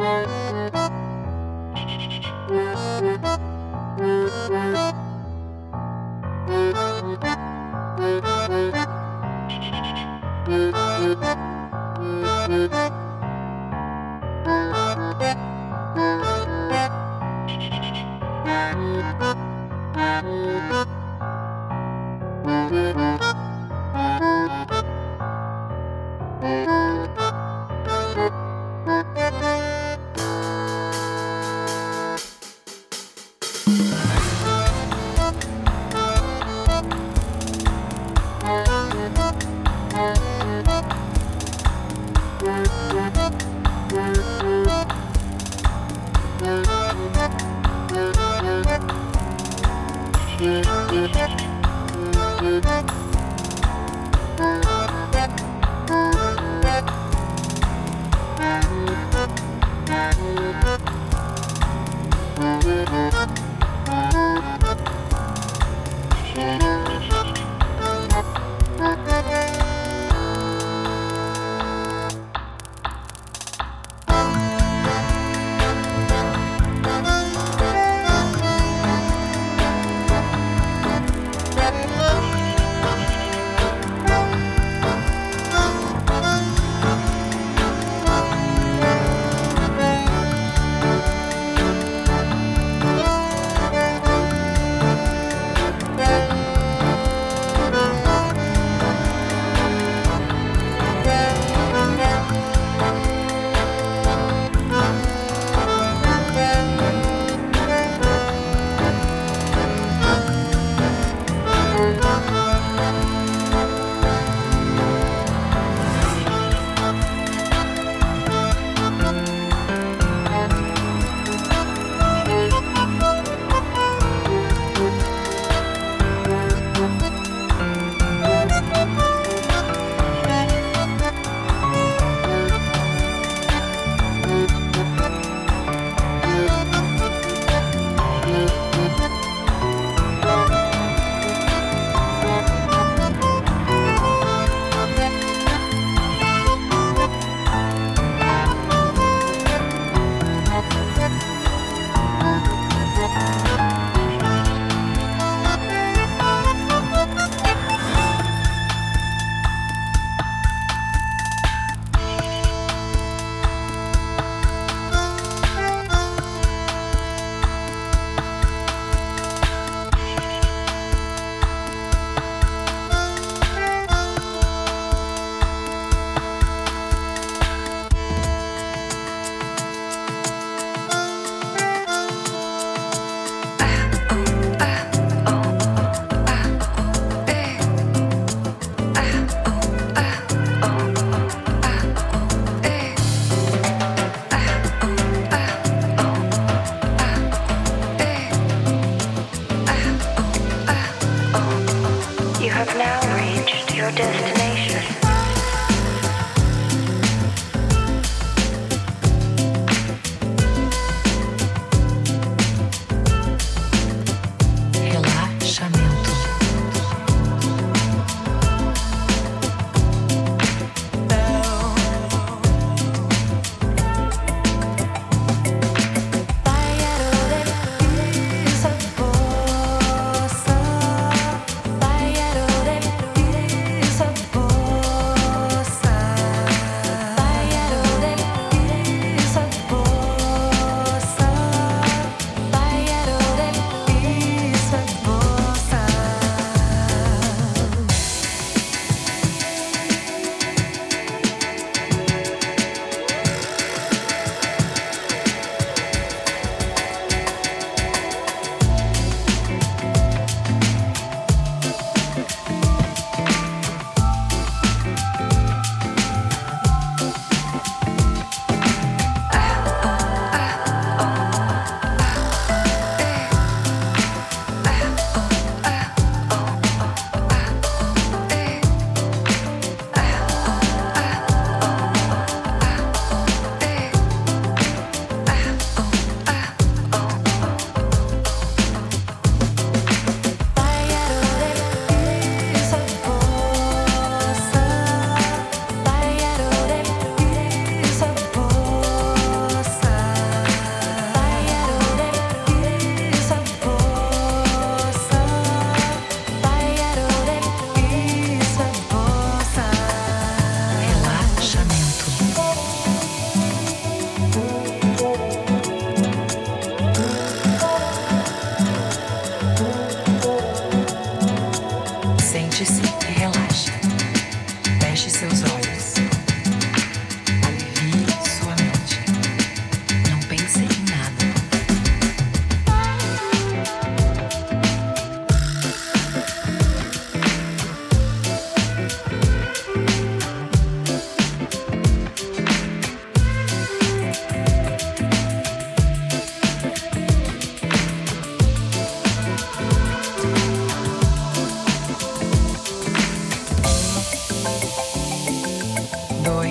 Música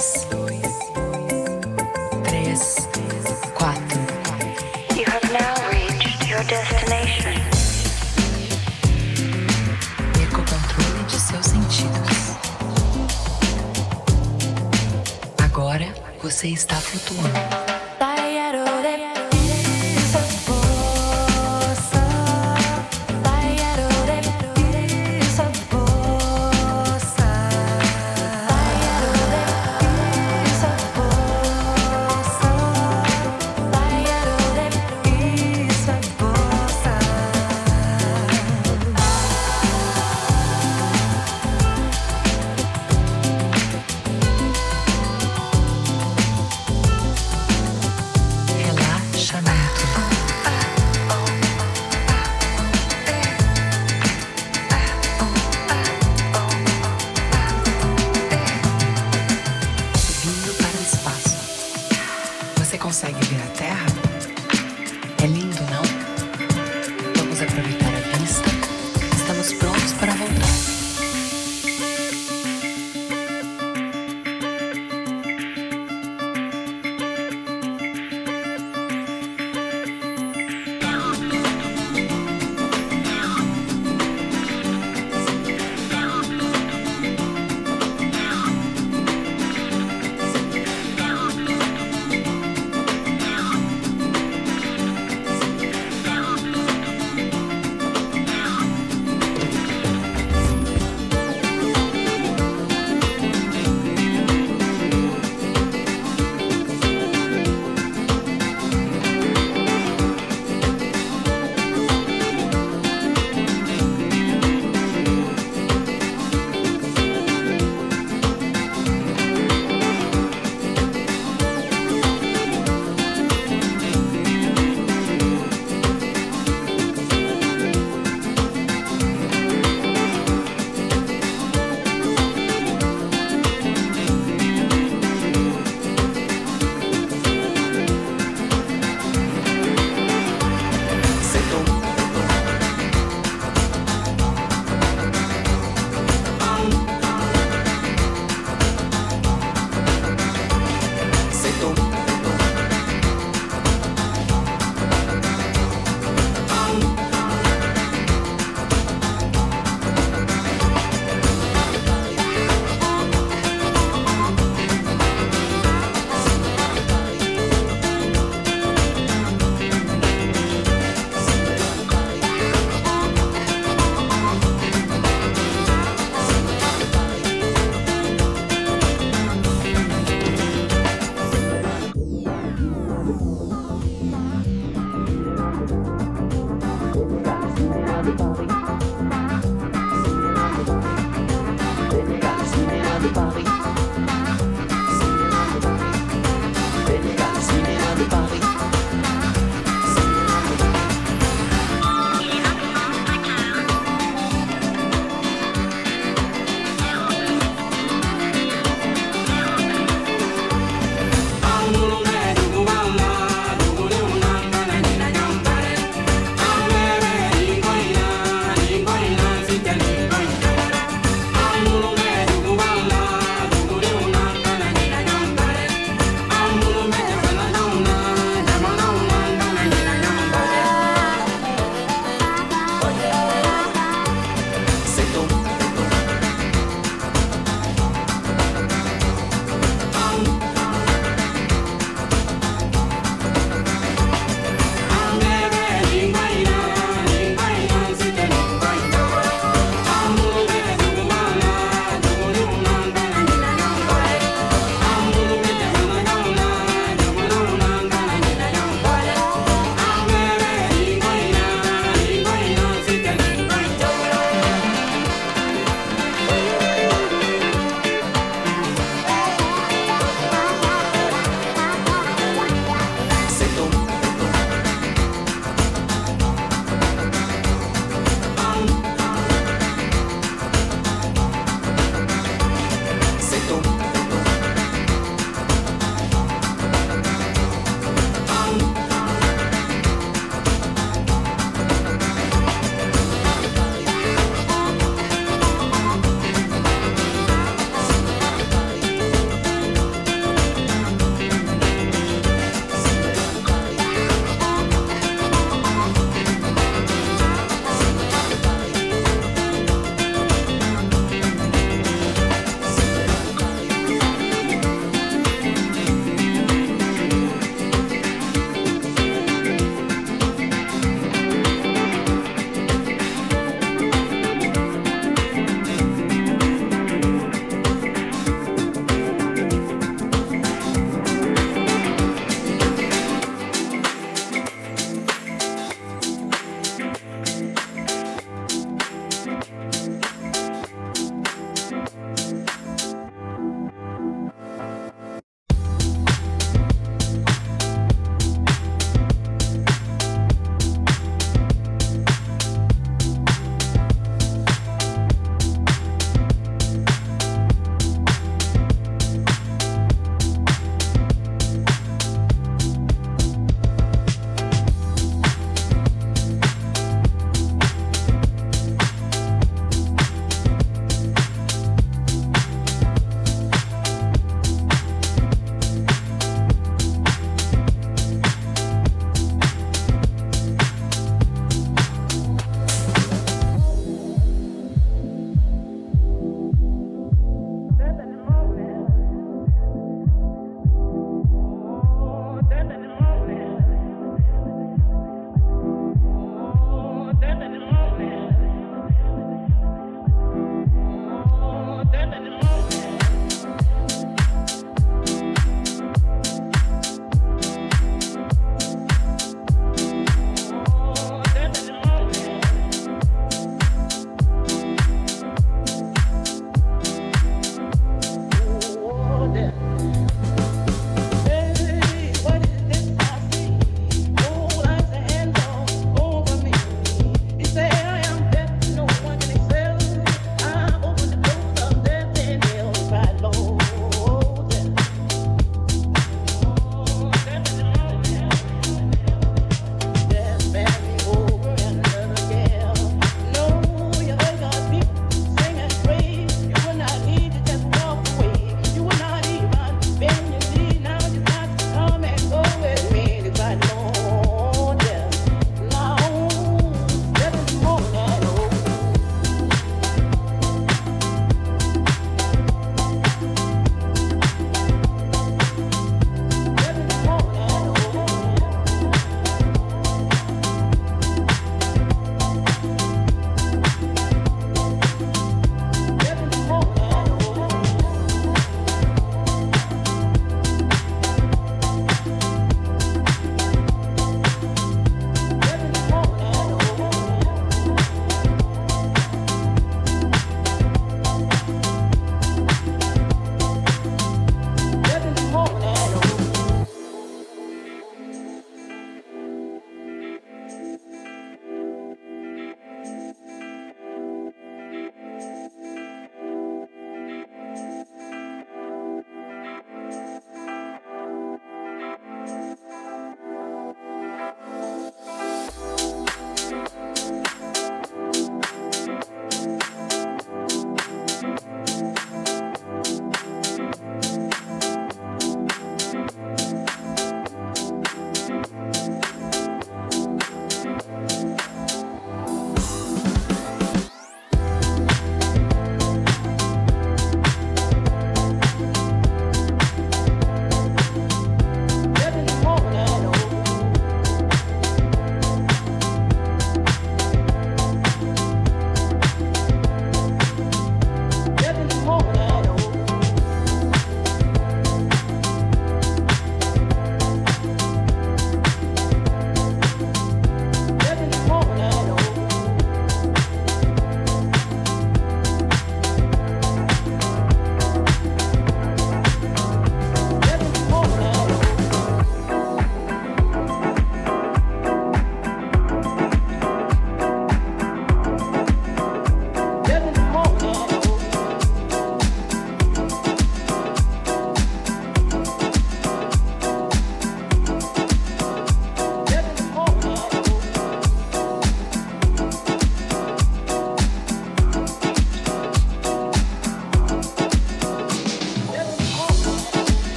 Dois, três, quatro, You have now reached your destination. Perca o controle de seus sentidos. Agora você está flutuando.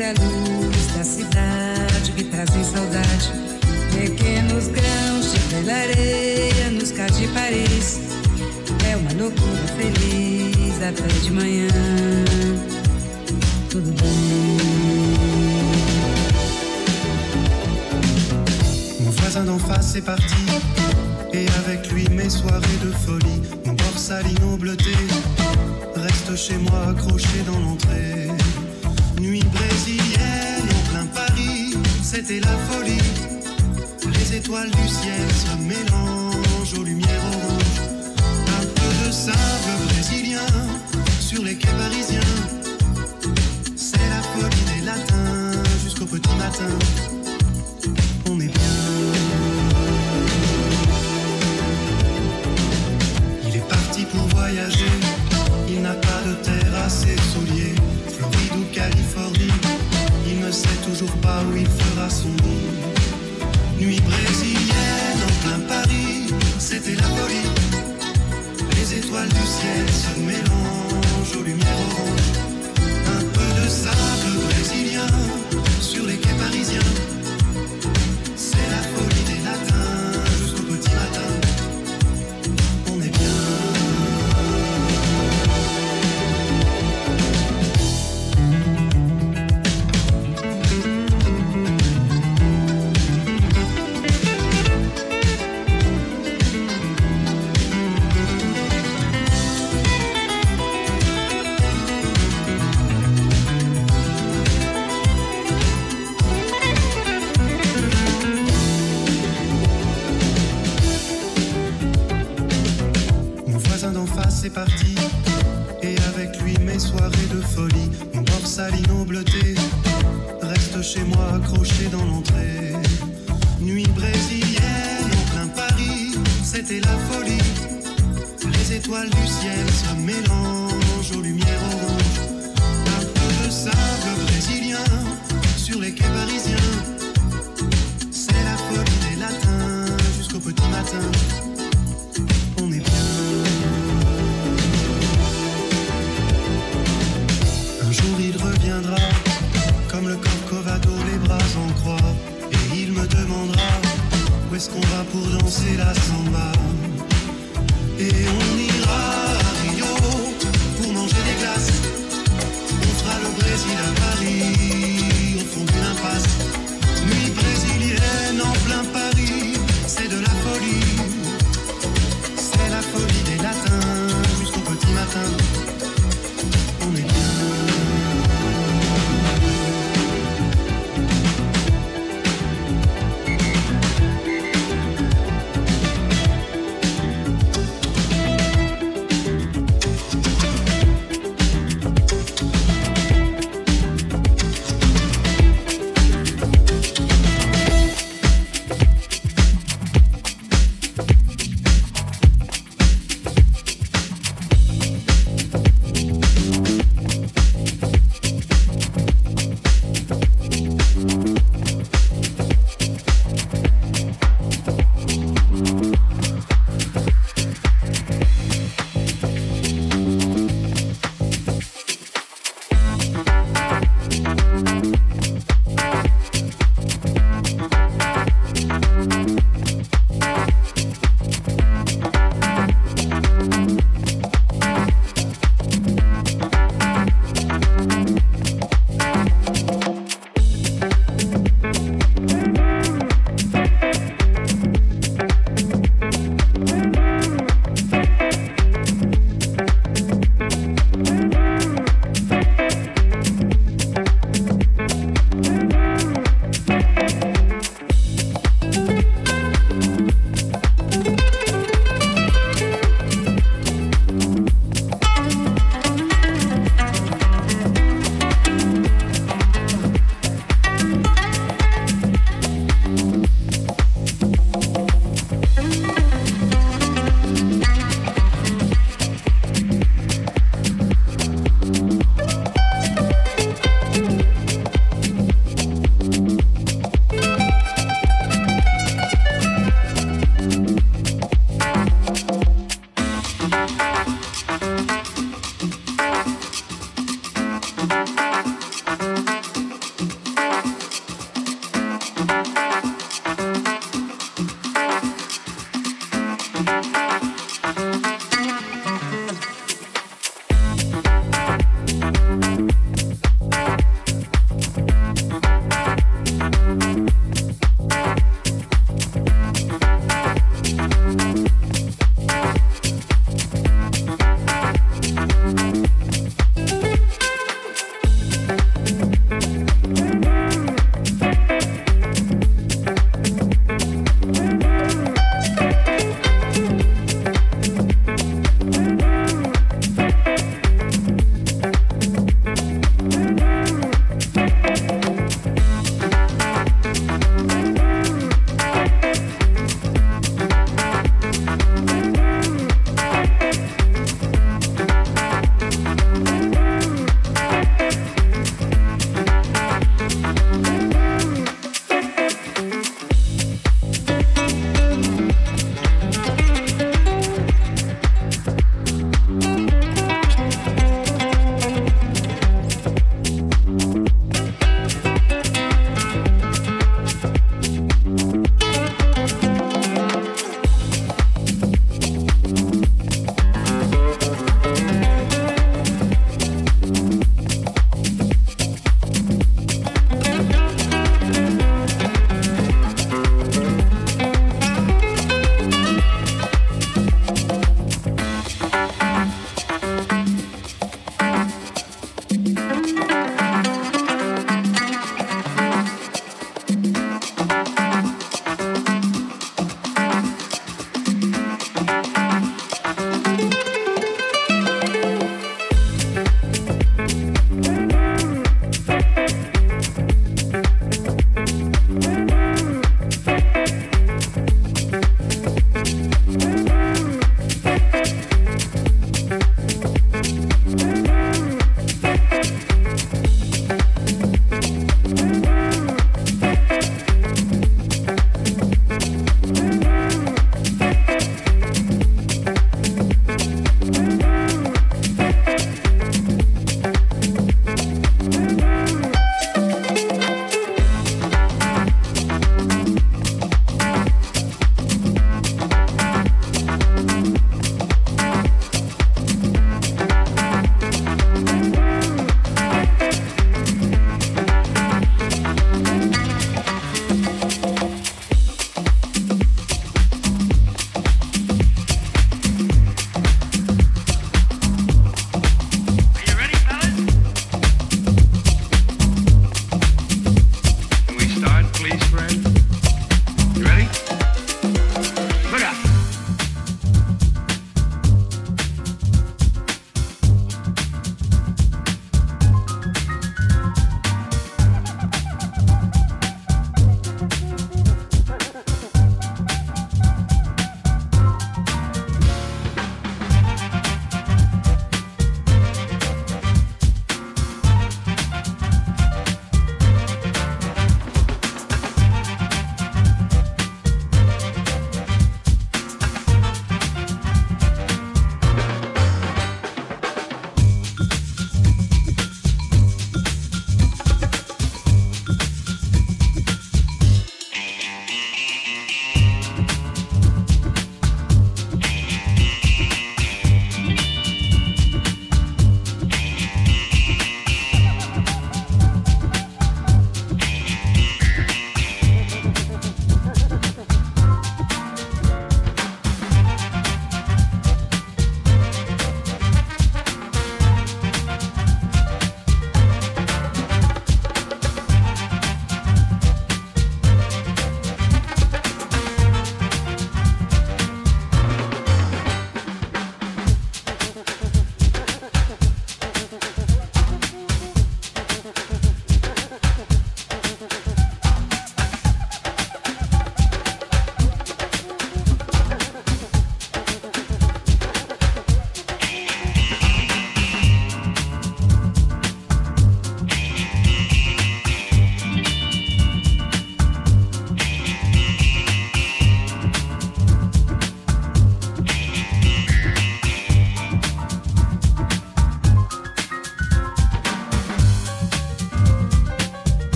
And. Toujours pas où il fera son nid. Nuit brésilienne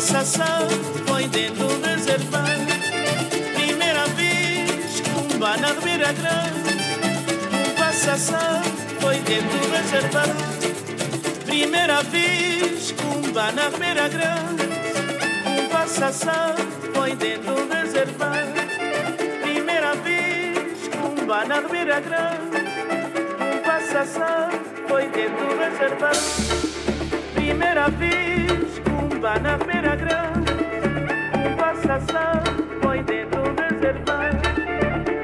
sensação foi dentro do reservado. Primeira vez que um bar na Grande, uma sensação foi dentro do reservado. Primeira vez que um bar na Grande, uma sensação foi dentro do reservado. Primeira vez que um bar na Grande, uma sensação foi dentro do reservado. Primeira vez samba na feira grande, um passação foi dentro do reservado.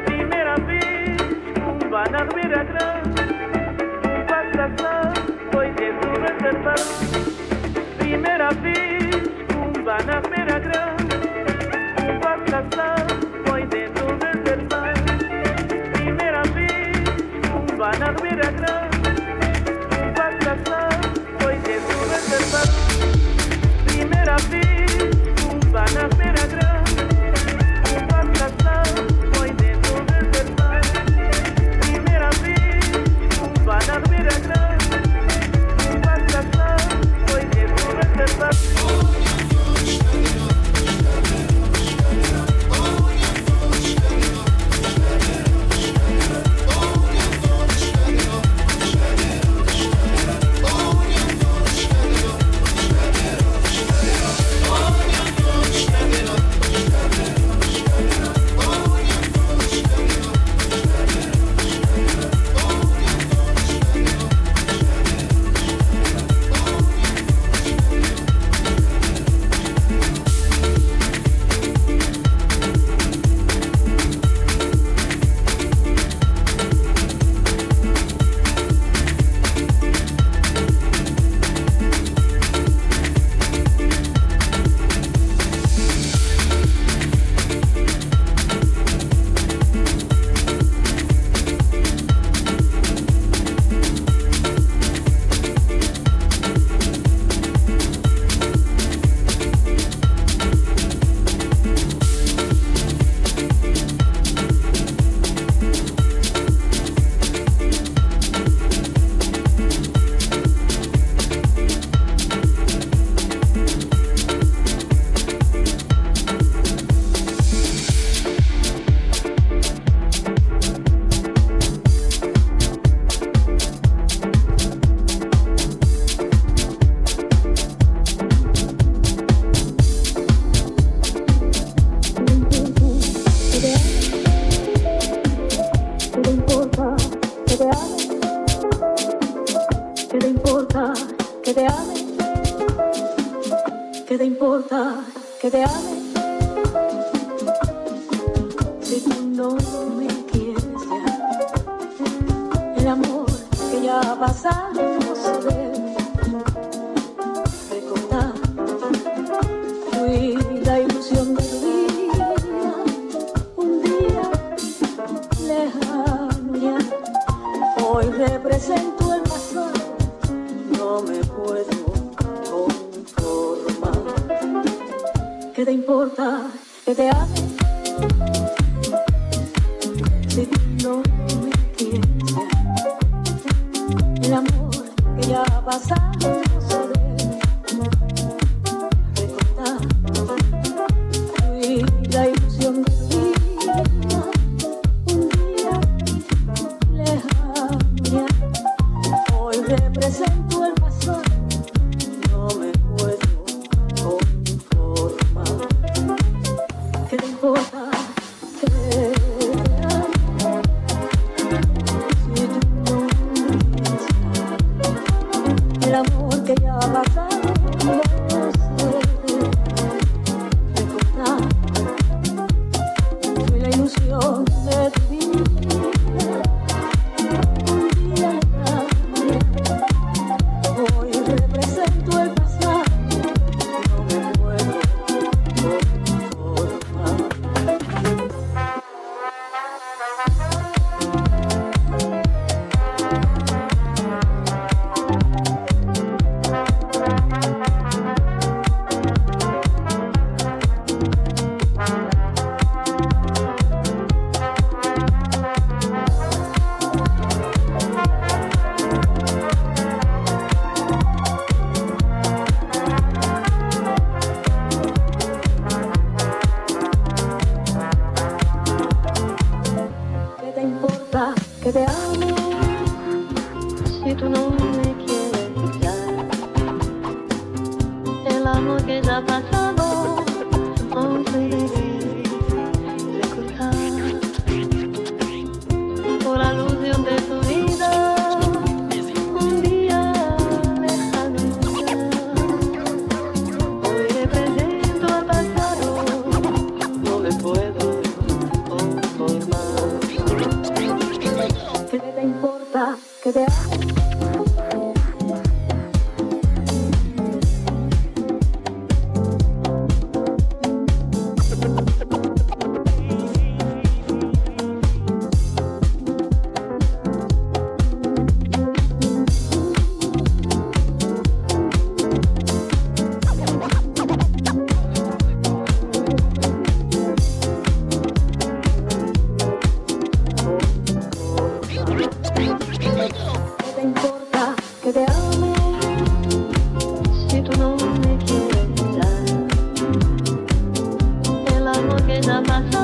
Primeira vez, um na feira grande, um passação foi dentro do reservado. Primeira vez, um na feira grande, um passação. I feel el amor que ya ha pasado. porque nada más